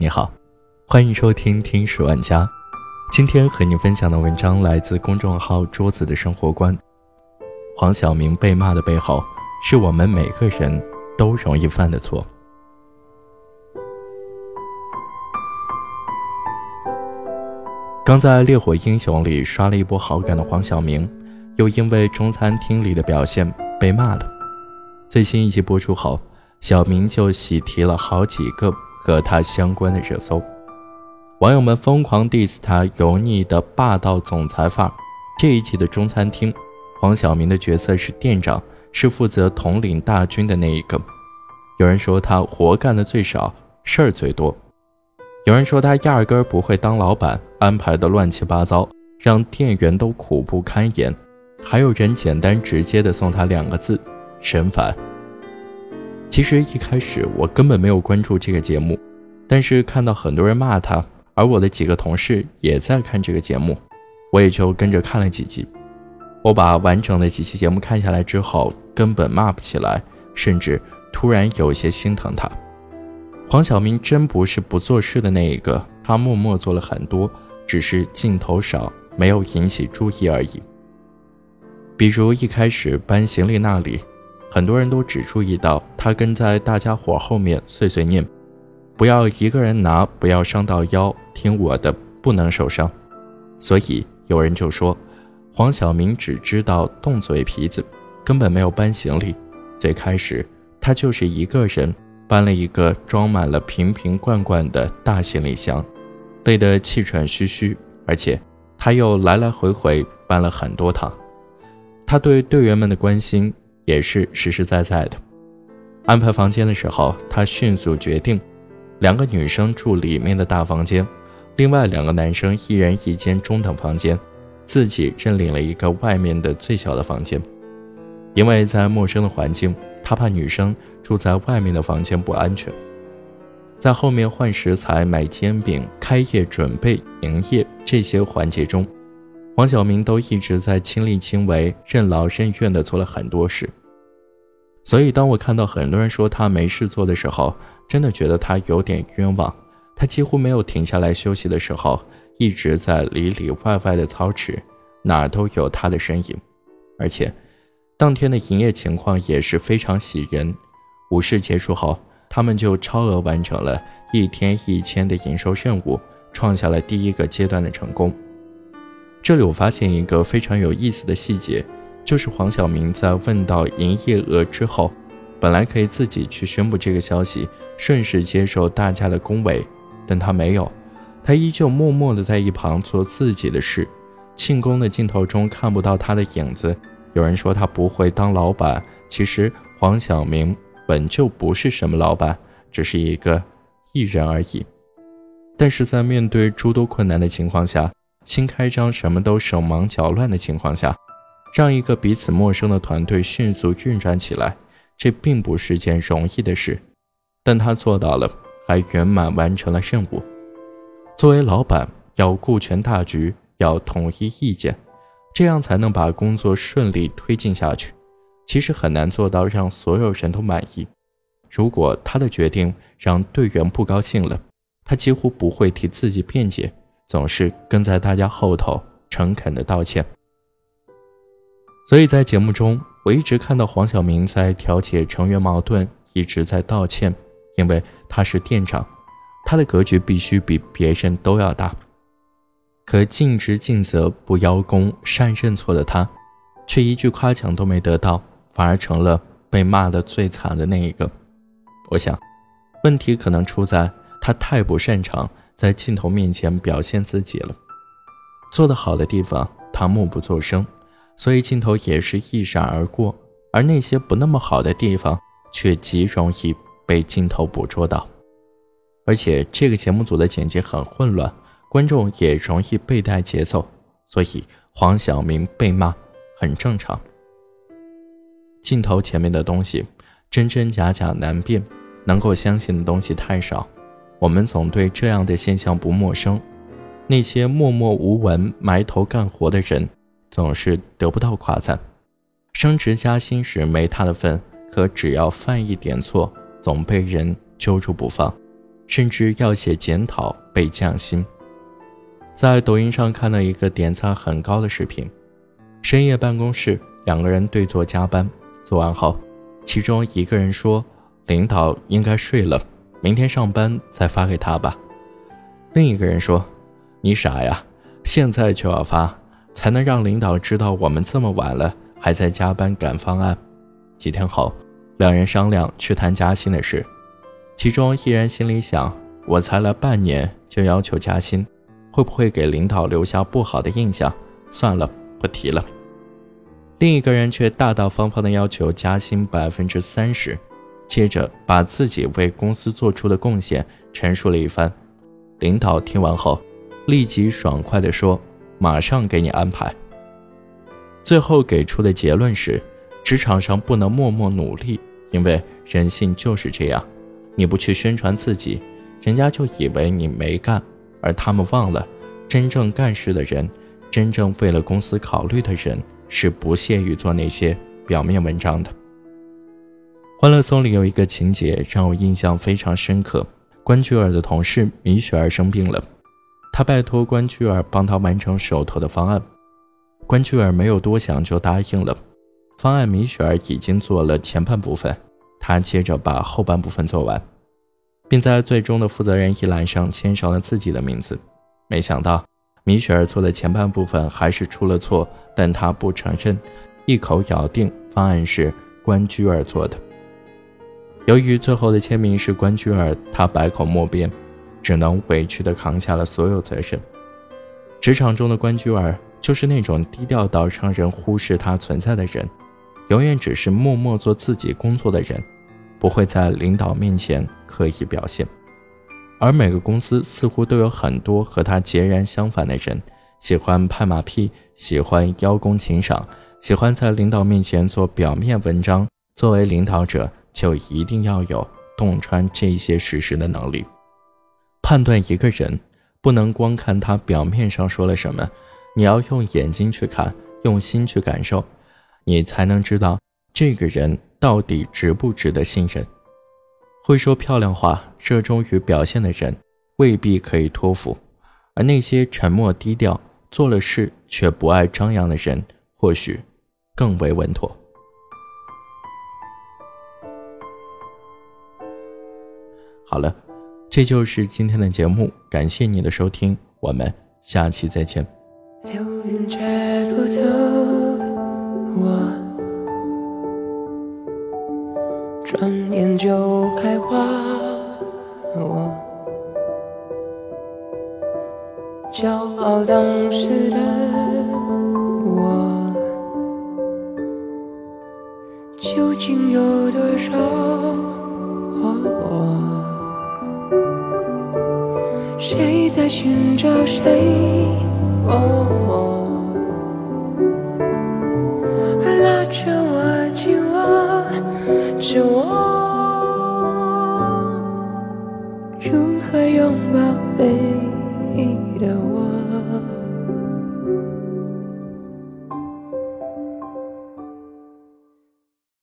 你好，欢迎收听《听十万家》。今天和你分享的文章来自公众号“桌子的生活观”。黄晓明被骂的背后，是我们每个人都容易犯的错。刚在《烈火英雄》里刷了一波好感的黄晓明，又因为中餐厅里的表现被骂了。最新一集播出后，小明就喜提了好几个和他相关的热搜，网友们疯狂 diss 他油腻的霸道总裁范儿。这一期的中餐厅，黄晓明的角色是店长，是负责统领大军的那一个。有人说他活干的最少，事儿最多；有人说他压根儿不会当老板，安排的乱七八糟，让店员都苦不堪言。还有人简单直接的送他两个字：神烦。其实一开始我根本没有关注这个节目，但是看到很多人骂他，而我的几个同事也在看这个节目，我也就跟着看了几集。我把完整的几期节目看下来之后，根本骂不起来，甚至突然有些心疼他。黄晓明真不是不做事的那一个，他默默做了很多，只是镜头少，没有引起注意而已。比如一开始搬行李那里。很多人都只注意到他跟在大家伙后面碎碎念：“不要一个人拿，不要伤到腰，听我的，不能受伤。”所以有人就说，黄晓明只知道动嘴皮子，根本没有搬行李。最开始他就是一个人搬了一个装满了瓶瓶罐罐的大行李箱，累得气喘吁吁，而且他又来来回回搬了很多趟。他对队员们的关心。也是实实在在的。安排房间的时候，他迅速决定，两个女生住里面的大房间，另外两个男生一人一间中等房间，自己认领了一个外面的最小的房间。因为在陌生的环境，他怕女生住在外面的房间不安全。在后面换食材、买煎饼、开业准备营业这些环节中。黄晓明都一直在亲力亲为、任劳任怨地做了很多事，所以当我看到很多人说他没事做的时候，真的觉得他有点冤枉。他几乎没有停下来休息的时候，一直在里里外外的操持，哪儿都有他的身影。而且，当天的营业情况也是非常喜人。午市结束后，他们就超额完成了一天一千的营收任务，创下了第一个阶段的成功。这里我发现一个非常有意思的细节，就是黄晓明在问到营业额之后，本来可以自己去宣布这个消息，顺势接受大家的恭维，但他没有，他依旧默默地在一旁做自己的事。庆功的镜头中看不到他的影子。有人说他不会当老板，其实黄晓明本就不是什么老板，只是一个艺人而已。但是在面对诸多困难的情况下，新开张，什么都手忙脚乱的情况下，让一个彼此陌生的团队迅速运转起来，这并不是件容易的事。但他做到了，还圆满完成了任务。作为老板，要顾全大局，要统一意见，这样才能把工作顺利推进下去。其实很难做到让所有人都满意。如果他的决定让队员不高兴了，他几乎不会替自己辩解。总是跟在大家后头，诚恳的道歉。所以在节目中，我一直看到黄晓明在调解成员矛盾，一直在道歉，因为他是店长，他的格局必须比别人都要大。可尽职尽责、不邀功、善认错的他，却一句夸奖都没得到，反而成了被骂的最惨的那一个。我想，问题可能出在他太不擅长。在镜头面前表现自己了，做得好的地方他默不作声，所以镜头也是一闪而过；而那些不那么好的地方，却极容易被镜头捕捉到。而且这个节目组的剪辑很混乱，观众也容易被带节奏，所以黄晓明被骂很正常。镜头前面的东西真真假假难辨，能够相信的东西太少。我们总对这样的现象不陌生，那些默默无闻、埋头干活的人，总是得不到夸赞。升职加薪时没他的份，可只要犯一点错，总被人揪住不放。甚至要写检讨被降薪。在抖音上看到一个点赞很高的视频，深夜办公室两个人对坐加班，做完后，其中一个人说：“领导应该睡了，明天上班再发给他吧。”另一个人说：“你傻呀，现在就要发，才能让领导知道我们这么晚了还在加班赶方案。”几天后，两人商量去谈加薪的事，其中一人心里想：“我才来半年就要求加薪。”会不会给领导留下不好的印象？算了，不提了。另一个人却大大方方地要求加薪百分之三十，接着把自己为公司做出的贡献陈述了一番。领导听完后，立即爽快地说：“马上给你安排。”最后给出的结论是：职场上不能默默努力，因为人性就是这样，你不去宣传自己，人家就以为你没干。而他们忘了，真正干事的人，真正为了公司考虑的人，是不屑于做那些表面文章的。《欢乐颂》里有一个情节让我印象非常深刻：关雎尔的同事米雪儿生病了，他拜托关雎尔帮他完成手头的方案。关雎尔没有多想就答应了。方案米雪儿已经做了前半部分，他接着把后半部分做完。并在最终的负责人一栏上签上了自己的名字。没想到，米雪儿做的前半部分还是出了错，但他不承认，一口咬定方案是关雎尔做的。由于最后的签名是关雎尔，他百口莫辩，只能委屈地扛下了所有责任。职场中的关雎尔就是那种低调到让人忽视他存在的人，永远只是默默做自己工作的人。不会在领导面前刻意表现，而每个公司似乎都有很多和他截然相反的人，喜欢拍马屁，喜欢邀功请赏，喜欢在领导面前做表面文章。作为领导者，就一定要有洞穿这些事实的能力，判断一个人，不能光看他表面上说了什么，你要用眼睛去看，用心去感受，你才能知道这个人。到底值不值得信任？会说漂亮话、热衷于表现的人，未必可以托付；而那些沉默低调、做了事却不爱张扬的人，或许更为稳妥。好了，这就是今天的节目，感谢你的收听，我们下期再见。流云不走，我。转眼就开花，我骄傲当时的我，究竟有多少？谁在寻找谁？